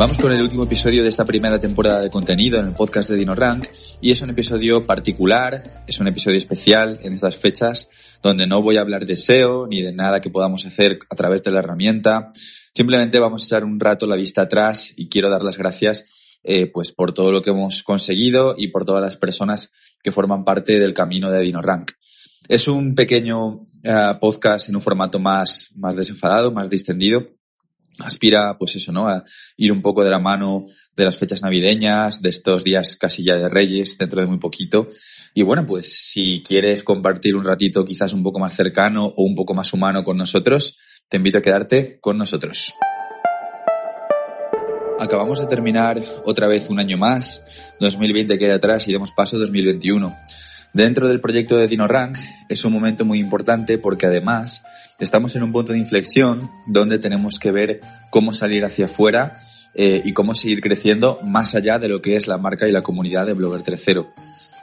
Vamos con el último episodio de esta primera temporada de contenido en el podcast de Dino Rank y es un episodio particular, es un episodio especial en estas fechas donde no voy a hablar de SEO ni de nada que podamos hacer a través de la herramienta. Simplemente vamos a echar un rato la vista atrás y quiero dar las gracias eh, pues por todo lo que hemos conseguido y por todas las personas que forman parte del camino de DinoRank. Es un pequeño uh, podcast en un formato más, más desenfadado, más distendido. Aspira, pues eso, ¿no? A ir un poco de la mano de las fechas navideñas, de estos días casi ya de Reyes, dentro de muy poquito. Y bueno, pues si quieres compartir un ratito quizás un poco más cercano o un poco más humano con nosotros, te invito a quedarte con nosotros. Acabamos de terminar otra vez un año más, 2020 queda atrás y demos paso a 2021. Dentro del proyecto de DinoRank es un momento muy importante porque además estamos en un punto de inflexión donde tenemos que ver cómo salir hacia afuera eh, y cómo seguir creciendo más allá de lo que es la marca y la comunidad de Blogger 3.0.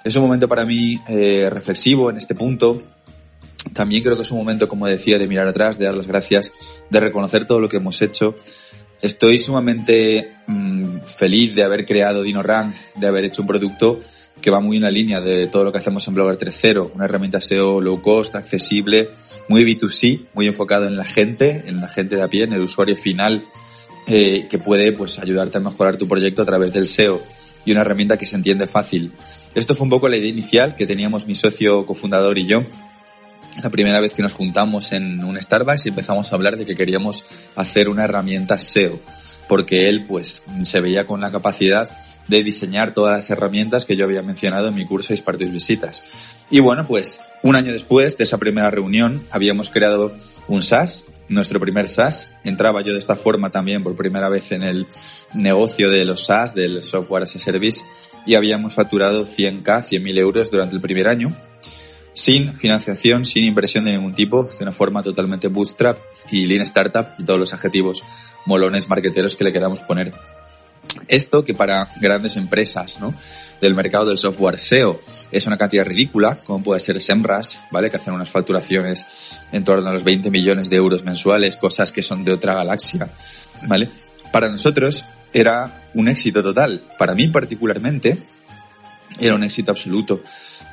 Es un momento para mí eh, reflexivo en este punto. También creo que es un momento, como decía, de mirar atrás, de dar las gracias, de reconocer todo lo que hemos hecho Estoy sumamente mmm, feliz de haber creado DinoRank, de haber hecho un producto que va muy en la línea de todo lo que hacemos en Blogger 3.0, una herramienta SEO low cost, accesible, muy B2C, muy enfocado en la gente, en la gente de a pie, en el usuario final, eh, que puede pues ayudarte a mejorar tu proyecto a través del SEO y una herramienta que se entiende fácil. Esto fue un poco la idea inicial que teníamos mi socio cofundador y yo la primera vez que nos juntamos en un Starbucks y empezamos a hablar de que queríamos hacer una herramienta SEO, porque él pues se veía con la capacidad de diseñar todas las herramientas que yo había mencionado en mi curso de Spartus Visitas. Y bueno, pues un año después de esa primera reunión habíamos creado un SaaS, nuestro primer SaaS. Entraba yo de esta forma también por primera vez en el negocio de los SaaS, del software as a service, y habíamos facturado 100k, 100.000 euros durante el primer año sin financiación, sin inversión de ningún tipo, de una forma totalmente bootstrap y lean startup y todos los adjetivos molones marqueteros que le queramos poner. Esto que para grandes empresas ¿no? del mercado del software SEO es una cantidad ridícula, como puede ser SEMRAS, ¿vale? que hacen unas facturaciones en torno a los 20 millones de euros mensuales, cosas que son de otra galaxia. ¿vale? Para nosotros era un éxito total. Para mí particularmente era un éxito absoluto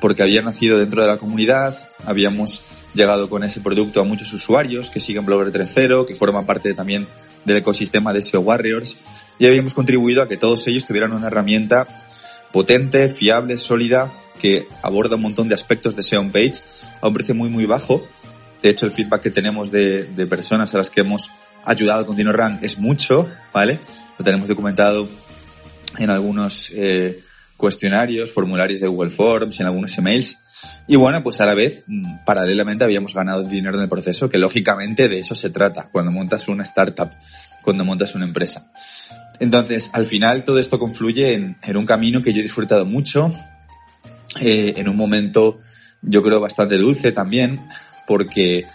porque había nacido dentro de la comunidad, habíamos llegado con ese producto a muchos usuarios que siguen Blogger 3.0, que forman parte también del ecosistema de SEO Warriors y habíamos contribuido a que todos ellos tuvieran una herramienta potente, fiable, sólida, que aborda un montón de aspectos de SEO page a un precio muy muy bajo. De hecho, el feedback que tenemos de, de personas a las que hemos ayudado con DinoRank es mucho, ¿vale? Lo tenemos documentado en algunos eh, cuestionarios, formularios de Google Forms, en algunos emails. Y bueno, pues a la vez, mm, paralelamente habíamos ganado dinero en el proceso, que lógicamente de eso se trata cuando montas una startup, cuando montas una empresa. Entonces, al final todo esto confluye en, en un camino que yo he disfrutado mucho, eh, en un momento yo creo bastante dulce también, porque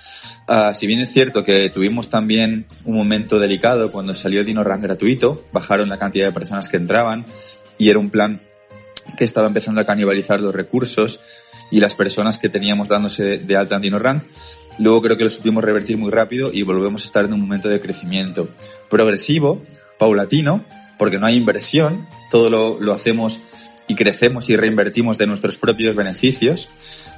uh, si bien es cierto que tuvimos también un momento delicado cuando salió DinoRank gratuito, bajaron la cantidad de personas que entraban y era un plan que estaba empezando a canibalizar los recursos y las personas que teníamos dándose de alta en DinoRank. Luego creo que lo supimos revertir muy rápido y volvemos a estar en un momento de crecimiento progresivo, paulatino, porque no hay inversión, todo lo, lo hacemos y crecemos y reinvertimos de nuestros propios beneficios,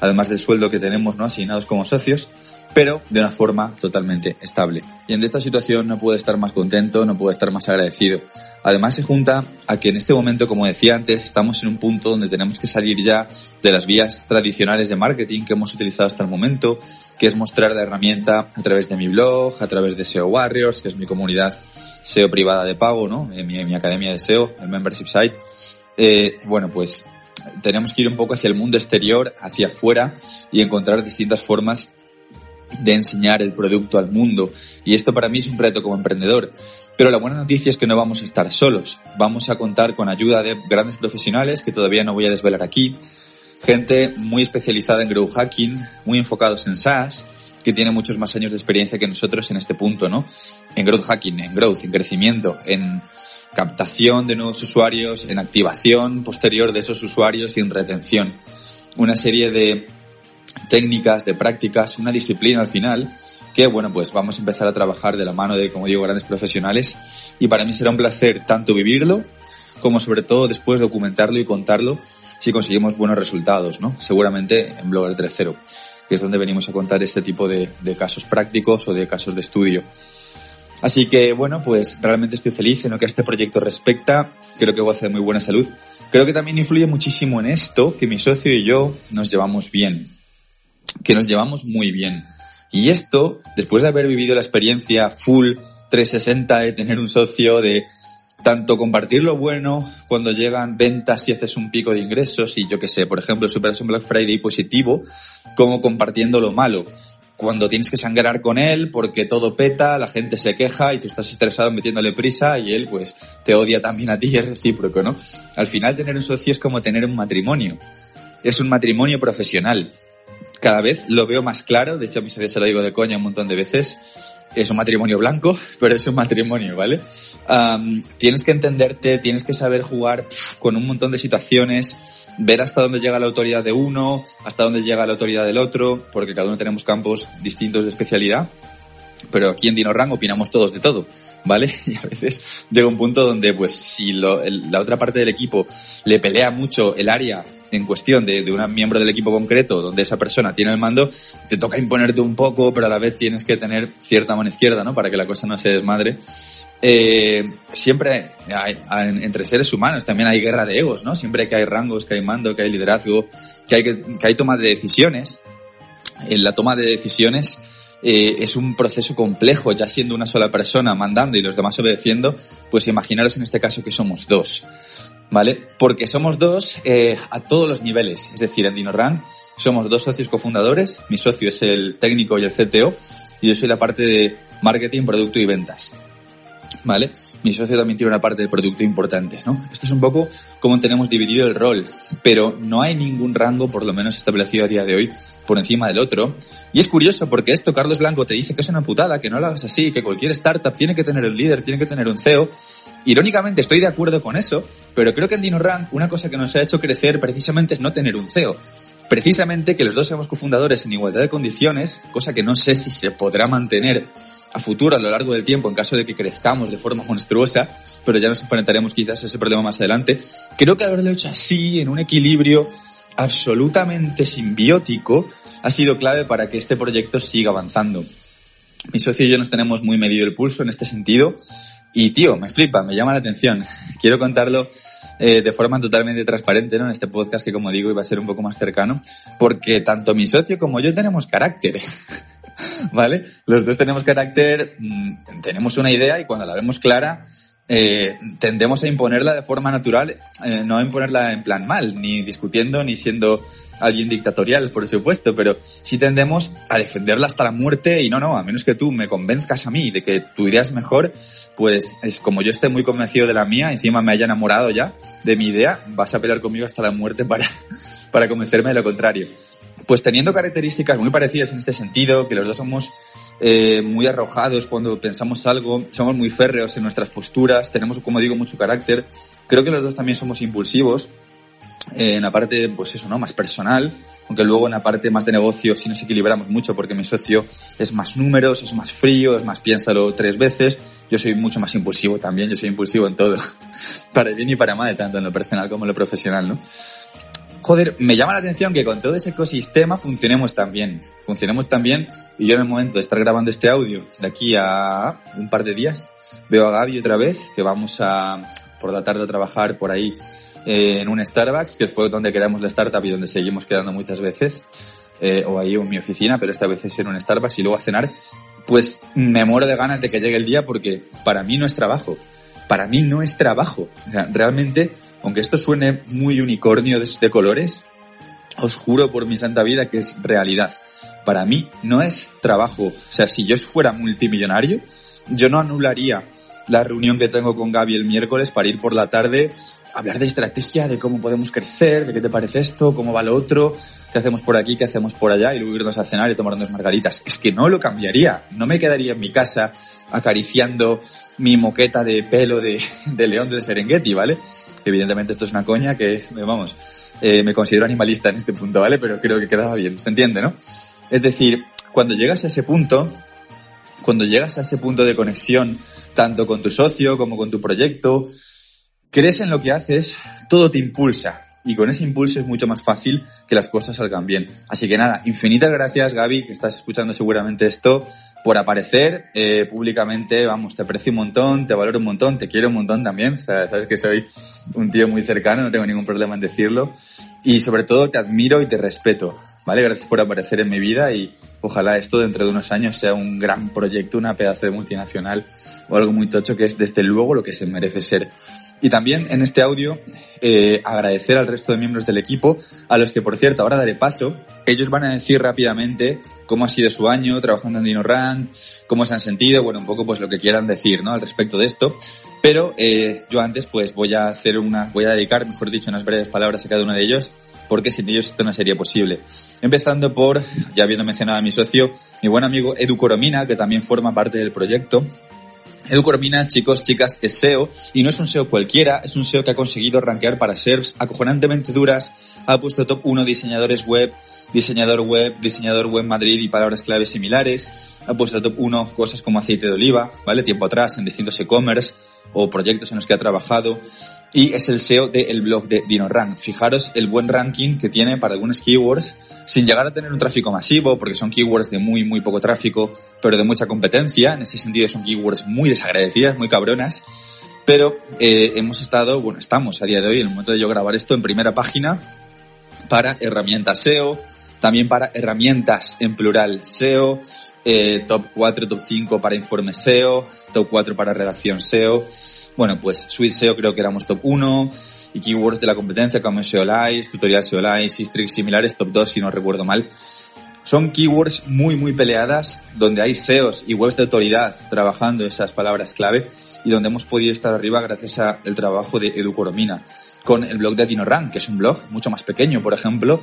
además del sueldo que tenemos ¿no? asignados como socios pero de una forma totalmente estable. Y en esta situación no puedo estar más contento, no puedo estar más agradecido. Además se junta a que en este momento, como decía antes, estamos en un punto donde tenemos que salir ya de las vías tradicionales de marketing que hemos utilizado hasta el momento, que es mostrar la herramienta a través de mi blog, a través de SEO Warriors, que es mi comunidad SEO privada de pago, ¿no? En mi, mi academia de SEO, el membership site. Eh, bueno, pues tenemos que ir un poco hacia el mundo exterior, hacia afuera y encontrar distintas formas de enseñar el producto al mundo. Y esto para mí es un reto como emprendedor. Pero la buena noticia es que no vamos a estar solos. Vamos a contar con ayuda de grandes profesionales que todavía no voy a desvelar aquí. Gente muy especializada en growth hacking, muy enfocados en SaaS, que tiene muchos más años de experiencia que nosotros en este punto, ¿no? En growth hacking, en growth, en crecimiento, en captación de nuevos usuarios, en activación posterior de esos usuarios y en retención. Una serie de técnicas, de prácticas, una disciplina al final que, bueno, pues vamos a empezar a trabajar de la mano de, como digo, grandes profesionales y para mí será un placer tanto vivirlo como sobre todo después documentarlo y contarlo si conseguimos buenos resultados, ¿no? Seguramente en Blogger 3.0, que es donde venimos a contar este tipo de, de casos prácticos o de casos de estudio. Así que, bueno, pues realmente estoy feliz en lo que a este proyecto respecta. Creo que goza de muy buena salud. Creo que también influye muchísimo en esto que mi socio y yo nos llevamos bien. Que nos llevamos muy bien. Y esto, después de haber vivido la experiencia full 360 de tener un socio, de tanto compartir lo bueno cuando llegan ventas y haces un pico de ingresos y yo que sé, por ejemplo, superas un Black Friday positivo, como compartiendo lo malo. Cuando tienes que sangrar con él porque todo peta, la gente se queja y tú estás estresado metiéndole prisa y él pues te odia también a ti y es recíproco, ¿no? Al final tener un socio es como tener un matrimonio. Es un matrimonio profesional. Cada vez lo veo más claro, de hecho a mi socio se lo digo de coña un montón de veces, es un matrimonio blanco, pero es un matrimonio, ¿vale? tienes que entenderte, tienes que saber jugar con un montón de situaciones, ver hasta dónde llega la autoridad de uno, hasta dónde llega la autoridad del otro, porque cada uno tenemos campos distintos de especialidad. Pero aquí en DinoRang opinamos todos de todo, ¿vale? Y a veces llega un punto donde, pues, si la otra parte del equipo le pelea mucho el área en cuestión de, de un miembro del equipo concreto donde esa persona tiene el mando, te toca imponerte un poco, pero a la vez tienes que tener cierta mano izquierda, ¿no? Para que la cosa no se desmadre. Eh, siempre hay, entre seres humanos también hay guerra de egos, ¿no? Siempre que hay rangos, que hay mando, que hay liderazgo, que hay, que, hay toma de decisiones. En la toma de decisiones eh, es un proceso complejo, ya siendo una sola persona mandando y los demás obedeciendo, pues imaginaros en este caso que somos dos. ¿Vale? Porque somos dos eh, a todos los niveles. Es decir, en DinoRank somos dos socios cofundadores. Mi socio es el técnico y el CTO y yo soy la parte de marketing, producto y ventas. ¿Vale? Mi socio también tiene una parte de producto importante, ¿no? Esto es un poco cómo tenemos dividido el rol, pero no hay ningún rango, por lo menos establecido a día de hoy, por encima del otro. Y es curioso porque esto Carlos Blanco te dice que es una putada, que no lo hagas así, que cualquier startup tiene que tener un líder, tiene que tener un CEO. Irónicamente estoy de acuerdo con eso, pero creo que en DinoRank una cosa que nos ha hecho crecer precisamente es no tener un CEO. Precisamente que los dos seamos cofundadores en igualdad de condiciones, cosa que no sé si se podrá mantener a futuro, a lo largo del tiempo, en caso de que crezcamos de forma monstruosa, pero ya nos enfrentaremos quizás a ese problema más adelante. Creo que haberlo hecho así, en un equilibrio absolutamente simbiótico, ha sido clave para que este proyecto siga avanzando. Mi socio y yo nos tenemos muy medido el pulso en este sentido y tío, me flipa, me llama la atención. Quiero contarlo eh, de forma totalmente transparente, ¿no? En este podcast que como digo iba a ser un poco más cercano, porque tanto mi socio como yo tenemos carácter. ¿Vale? Los dos tenemos carácter, mm, tenemos una idea y cuando la vemos clara, eh, tendemos a imponerla de forma natural, eh, no a imponerla en plan mal, ni discutiendo, ni siendo alguien dictatorial, por supuesto, pero sí tendemos a defenderla hasta la muerte y no, no, a menos que tú me convenzcas a mí de que tu idea es mejor, pues es como yo esté muy convencido de la mía, encima me haya enamorado ya de mi idea, vas a pelear conmigo hasta la muerte para, para convencerme de lo contrario. Pues teniendo características muy parecidas en este sentido, que los dos somos eh, muy arrojados cuando pensamos algo, somos muy férreos en nuestras posturas, tenemos, como digo, mucho carácter. Creo que los dos también somos impulsivos eh, en la parte, pues eso, ¿no? Más personal, aunque luego en la parte más de negocio sí nos equilibramos mucho porque mi socio es más números, es más frío, es más piénsalo tres veces. Yo soy mucho más impulsivo también, yo soy impulsivo en todo, para bien y para mal, tanto en lo personal como en lo profesional, ¿no? Joder, me llama la atención que con todo ese ecosistema funcionemos tan bien. Funcionemos tan bien y yo en el momento de estar grabando este audio de aquí a un par de días veo a Gaby otra vez que vamos a por la tarde a trabajar por ahí eh, en un Starbucks que fue donde creamos la startup y donde seguimos quedando muchas veces eh, o ahí en mi oficina pero esta vez es en un Starbucks y luego a cenar. Pues me muero de ganas de que llegue el día porque para mí no es trabajo. Para mí no es trabajo. O sea, realmente aunque esto suene muy unicornio de, colores, os juro por mi santa vida que es realidad. Para mí no es trabajo. O sea, si yo fuera multimillonario, yo no anularía la reunión que tengo con Gaby el miércoles para ir por la tarde hablar de estrategia, de cómo podemos crecer, de qué te parece esto, cómo va lo otro, qué hacemos por aquí, qué hacemos por allá y luego irnos a cenar y tomar unas margaritas. Es que no lo cambiaría. No me quedaría en mi casa acariciando mi moqueta de pelo de, de león del Serengeti, ¿vale? Evidentemente esto es una coña que, vamos, eh, me considero animalista en este punto, ¿vale? Pero creo que quedaba bien, ¿se entiende, no? Es decir, cuando llegas a ese punto, cuando llegas a ese punto de conexión, tanto con tu socio como con tu proyecto, crees en lo que haces, todo te impulsa. Y con ese impulso es mucho más fácil que las cosas salgan bien. Así que nada, infinitas gracias Gaby, que estás escuchando seguramente esto, por aparecer eh, públicamente. Vamos, te aprecio un montón, te valoro un montón, te quiero un montón también. Sabes que soy un tío muy cercano, no tengo ningún problema en decirlo. Y sobre todo te admiro y te respeto. ¿Vale? Gracias por aparecer en mi vida y ojalá esto dentro de unos años sea un gran proyecto, una pedazo de multinacional o algo muy tocho que es desde luego lo que se merece ser. Y también en este audio eh, agradecer al resto de miembros del equipo, a los que por cierto ahora daré paso. Ellos van a decir rápidamente cómo ha sido su año trabajando en DinoRank, cómo se han sentido, bueno, un poco pues lo que quieran decir, ¿no? Al respecto de esto. Pero eh, yo antes pues voy a hacer una, voy a dedicar, mejor dicho, unas breves palabras a cada uno de ellos porque sin ellos esto no sería posible. Empezando por, ya habiendo mencionado a mi socio, mi buen amigo Edu Coromina, que también forma parte del proyecto. Edu Coromina, chicos, chicas, es SEO y no es un SEO cualquiera, es un SEO que ha conseguido rankear para SERPs acojonantemente duras, ha puesto top 1 diseñadores web, diseñador web, diseñador web Madrid y palabras claves similares, ha puesto top 1 cosas como aceite de oliva, ¿vale? Tiempo atrás en distintos e-commerce o proyectos en los que ha trabajado y es el SEO del blog de DinoRank. Fijaros el buen ranking que tiene para algunos keywords, sin llegar a tener un tráfico masivo, porque son keywords de muy, muy poco tráfico, pero de mucha competencia. En ese sentido son keywords muy desagradecidas, muy cabronas. Pero eh, hemos estado, bueno, estamos a día de hoy, en el momento de yo grabar esto, en primera página para herramientas SEO, también para herramientas en plural SEO, eh, top 4, top 5 para informe SEO, top 4 para redacción SEO. Bueno, pues Suite SEO creo que éramos top 1 y keywords de la competencia como SEO Live, tutorial SEO Live, Sistrix similares, top 2 si no recuerdo mal. Son keywords muy, muy peleadas, donde hay SEOs y webs de autoridad trabajando esas palabras clave y donde hemos podido estar arriba gracias al trabajo de Edu Coromina con el blog de DinoRank, que es un blog mucho más pequeño, por ejemplo,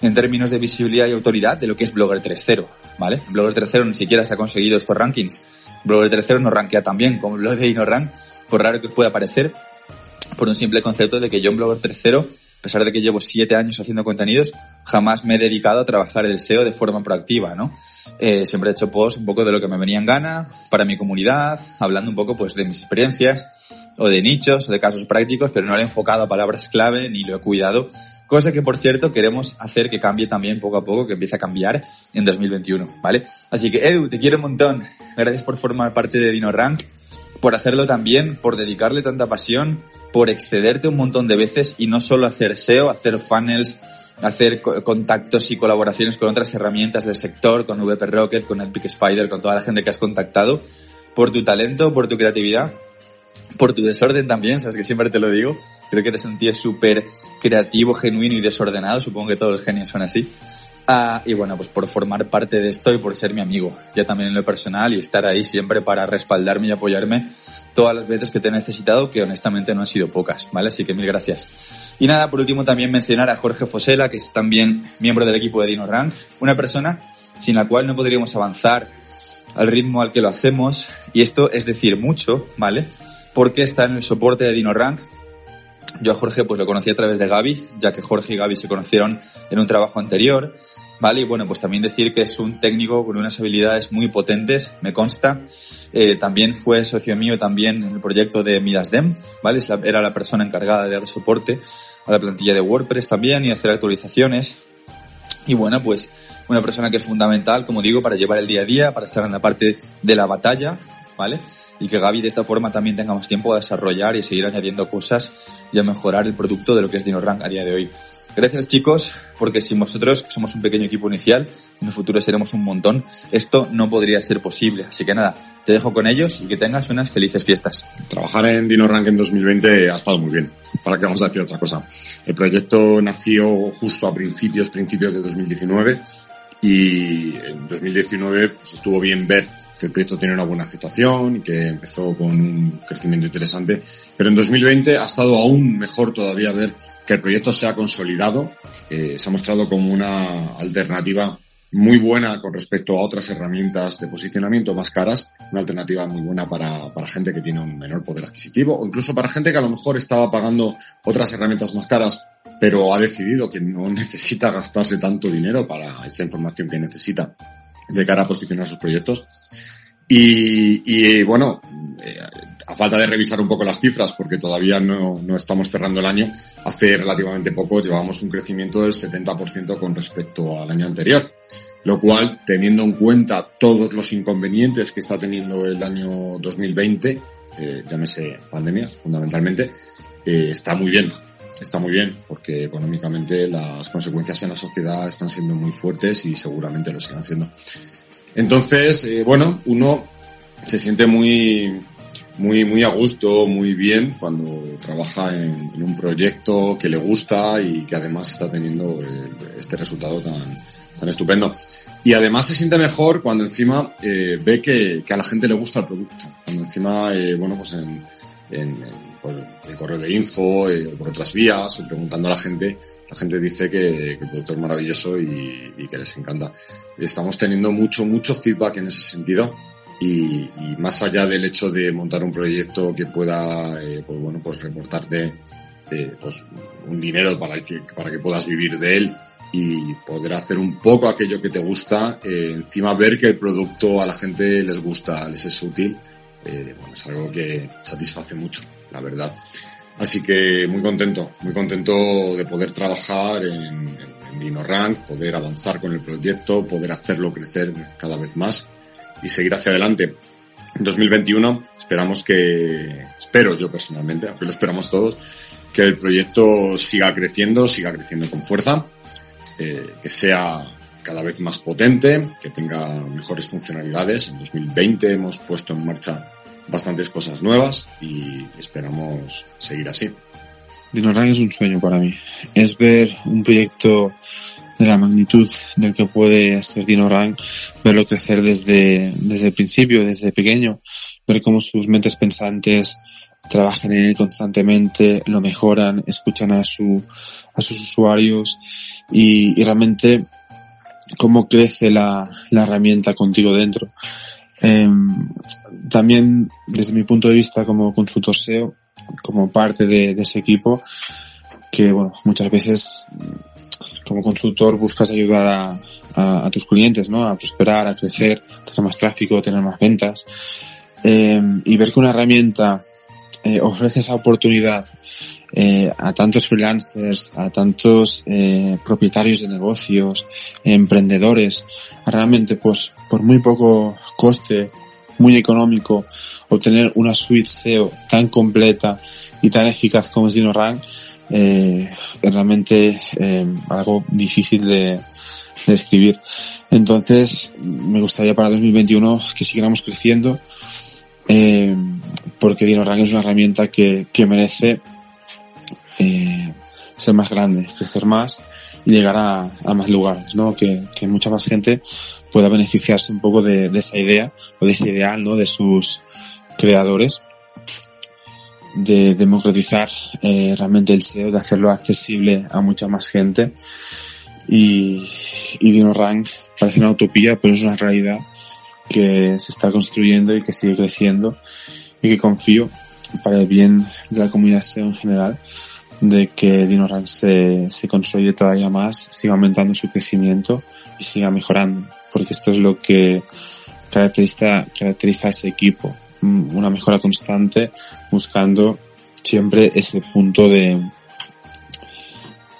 en términos de visibilidad y autoridad de lo que es Blogger 3.0, ¿vale? Blogger 3.0 ni siquiera se ha conseguido estos rankings. Blogger 3.0 no rankea tan bien como el blog de DinoRank, por raro que os pueda parecer, por un simple concepto de que yo en Blogger 3.0 a pesar de que llevo siete años haciendo contenidos, jamás me he dedicado a trabajar el SEO de forma proactiva, ¿no? Eh, siempre he hecho posts un poco de lo que me venía en gana para mi comunidad, hablando un poco pues de mis experiencias o de nichos o de casos prácticos, pero no lo he enfocado a palabras clave ni lo he cuidado. Cosa que, por cierto, queremos hacer que cambie también poco a poco, que empiece a cambiar en 2021, ¿vale? Así que, Edu, te quiero un montón. Gracias por formar parte de DinoRank, por hacerlo también, por dedicarle tanta pasión por excederte un montón de veces y no solo hacer SEO, hacer funnels, hacer contactos y colaboraciones con otras herramientas del sector, con VP Rocket, con Epic Spider, con toda la gente que has contactado, por tu talento, por tu creatividad, por tu desorden también, sabes que siempre te lo digo. Creo que eres un tío súper creativo, genuino y desordenado, supongo que todos los genios son así. Ah, y bueno, pues por formar parte de esto y por ser mi amigo, ya también en lo personal y estar ahí siempre para respaldarme y apoyarme todas las veces que te he necesitado, que honestamente no han sido pocas, ¿vale? Así que mil gracias. Y nada, por último también mencionar a Jorge Fosela, que es también miembro del equipo de DinoRank, una persona sin la cual no podríamos avanzar al ritmo al que lo hacemos, y esto es decir mucho, ¿vale? Porque está en el soporte de DinoRank, yo a Jorge pues lo conocí a través de Gaby, ya que Jorge y Gaby se conocieron en un trabajo anterior, ¿vale? Y bueno, pues también decir que es un técnico con unas habilidades muy potentes, me consta. Eh, también fue socio mío también en el proyecto de Midasdem, ¿vale? Era la persona encargada de dar soporte a la plantilla de WordPress también y hacer actualizaciones. Y bueno, pues una persona que es fundamental, como digo, para llevar el día a día, para estar en la parte de la batalla, ¿vale? Y que Gaby de esta forma también tenga más tiempo a desarrollar y seguir añadiendo cosas y a mejorar el producto de lo que es DinoRank a día de hoy. Gracias chicos, porque sin vosotros somos un pequeño equipo inicial, en el futuro seremos un montón, esto no podría ser posible. Así que nada, te dejo con ellos y que tengas unas felices fiestas. Trabajar en DinoRank en 2020 ha estado muy bien, para que vamos a decir otra cosa. El proyecto nació justo a principios, principios de 2019 y en 2019 pues, estuvo bien ver que el proyecto tiene una buena aceptación que empezó con un crecimiento interesante. Pero en 2020 ha estado aún mejor todavía ver que el proyecto se ha consolidado, eh, se ha mostrado como una alternativa muy buena con respecto a otras herramientas de posicionamiento más caras, una alternativa muy buena para, para gente que tiene un menor poder adquisitivo o incluso para gente que a lo mejor estaba pagando otras herramientas más caras pero ha decidido que no necesita gastarse tanto dinero para esa información que necesita de cara a posicionar sus proyectos. Y, y bueno, eh, a falta de revisar un poco las cifras, porque todavía no, no estamos cerrando el año, hace relativamente poco llevábamos un crecimiento del 70% con respecto al año anterior. Lo cual, teniendo en cuenta todos los inconvenientes que está teniendo el año 2020, eh, llámese pandemia, fundamentalmente, eh, está muy bien está muy bien, porque económicamente las consecuencias en la sociedad están siendo muy fuertes y seguramente lo sigan siendo. Entonces, eh, bueno, uno se siente muy, muy, muy a gusto, muy bien cuando trabaja en, un proyecto que le gusta y que además está teniendo este resultado tan, tan estupendo. Y además se siente mejor cuando encima eh, ve que, que, a la gente le gusta el producto. Cuando encima, eh, bueno, pues en, por el correo de info, eh, por otras vías, o preguntando a la gente, la gente dice que, el producto es maravilloso y, y, que les encanta. Estamos teniendo mucho, mucho feedback en ese sentido. Y, y más allá del hecho de montar un proyecto que pueda, eh, pues bueno, pues reportarte eh, pues un dinero para que, para que puedas vivir de él y poder hacer un poco aquello que te gusta, eh, encima ver que el producto a la gente les gusta, les es útil, eh, es algo que satisface mucho, la verdad. Así que muy contento, muy contento de poder trabajar en, en DinoRank, poder avanzar con el proyecto, poder hacerlo crecer cada vez más y seguir hacia adelante. En 2021 esperamos que, espero yo personalmente, aunque lo esperamos todos, que el proyecto siga creciendo, siga creciendo con fuerza, eh, que sea cada vez más potente, que tenga mejores funcionalidades. En 2020 hemos puesto en marcha bastantes cosas nuevas y esperamos seguir así. DinoRank es un sueño para mí. Es ver un proyecto de la magnitud del que puede ser DinoRank, verlo crecer desde, desde el principio, desde pequeño, ver cómo sus mentes pensantes trabajan en él constantemente, lo mejoran, escuchan a su, a sus usuarios y, y realmente cómo crece la, la herramienta contigo dentro. Eh, también desde mi punto de vista como consultor SEO, como parte de, ese equipo, que bueno, muchas veces como consultor buscas ayudar a, tus clientes, ¿no? A prosperar, a crecer, tener más tráfico, tener más ventas. Eh, y ver que una herramienta eh, ofrece esa oportunidad eh, a tantos freelancers, a tantos eh, propietarios de negocios, emprendedores, realmente pues por muy poco coste, muy económico, obtener una suite SEO tan completa y tan eficaz como es DinoRank, eh, es realmente eh, algo difícil de, de escribir. Entonces, me gustaría para 2021 que siguiéramos creciendo, eh, porque DinoRank es una herramienta que, que merece eh, ser más grande, crecer más y llegar a, más lugares, ¿no? Que, que, mucha más gente pueda beneficiarse un poco de, de, esa idea o de ese ideal, ¿no? De sus creadores de democratizar eh, realmente el SEO, de hacerlo accesible a mucha más gente y, y DinoRank parece una utopía, pero es una realidad que se está construyendo y que sigue creciendo y que confío para el bien de la comunidad SEO en general de que DinoRank se, se consolide todavía más, siga aumentando su crecimiento y siga mejorando, porque esto es lo que caracteriza, caracteriza a ese equipo, una mejora constante, buscando siempre ese punto de,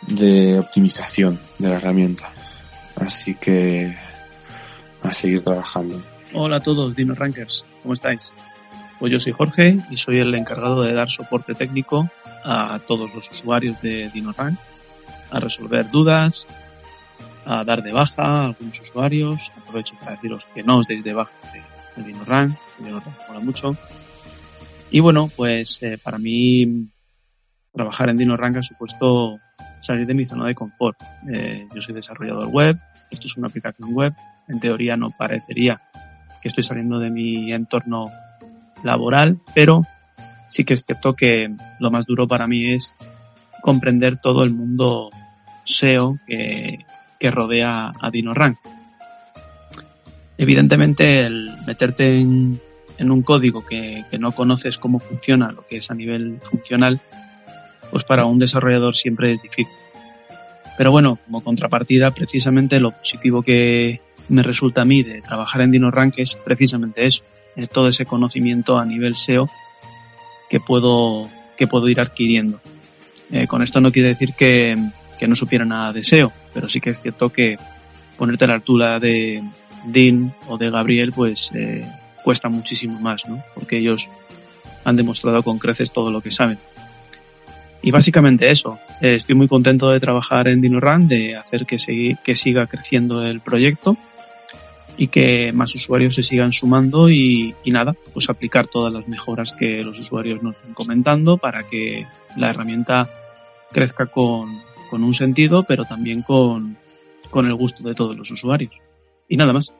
de optimización de la herramienta. Así que a seguir trabajando. Hola a todos, Dino Rankers, ¿cómo estáis? Pues yo soy Jorge y soy el encargado de dar soporte técnico a todos los usuarios de DinoRank, a resolver dudas, a dar de baja a algunos usuarios. Aprovecho para deciros que no os deis de baja de, de DinoRank, DinoRank mola mucho. Y bueno, pues eh, para mí trabajar en DinoRank ha supuesto salir de mi zona de confort. Eh, yo soy desarrollador web, esto es una aplicación web, en teoría no parecería que estoy saliendo de mi entorno laboral, pero sí que es cierto que lo más duro para mí es comprender todo el mundo SEO que, que rodea a DinoRank. Evidentemente, el meterte en, en un código que, que, no conoces cómo funciona, lo que es a nivel funcional, pues para un desarrollador siempre es difícil. Pero bueno, como contrapartida, precisamente lo positivo que me resulta a mí de trabajar en DinoRank es precisamente eso, eh, todo ese conocimiento a nivel SEO que puedo, que puedo ir adquiriendo. Eh, con esto no quiere decir que, que no supiera nada de SEO, pero sí que es cierto que ponerte a la altura de Dean o de Gabriel, pues eh, cuesta muchísimo más, ¿no? Porque ellos han demostrado con creces todo lo que saben. Y básicamente eso. Eh, estoy muy contento de trabajar en DinoRun, de hacer que, que siga creciendo el proyecto y que más usuarios se sigan sumando y, y, nada, pues aplicar todas las mejoras que los usuarios nos están comentando para que la herramienta crezca con, con un sentido, pero también con, con el gusto de todos los usuarios. Y nada más.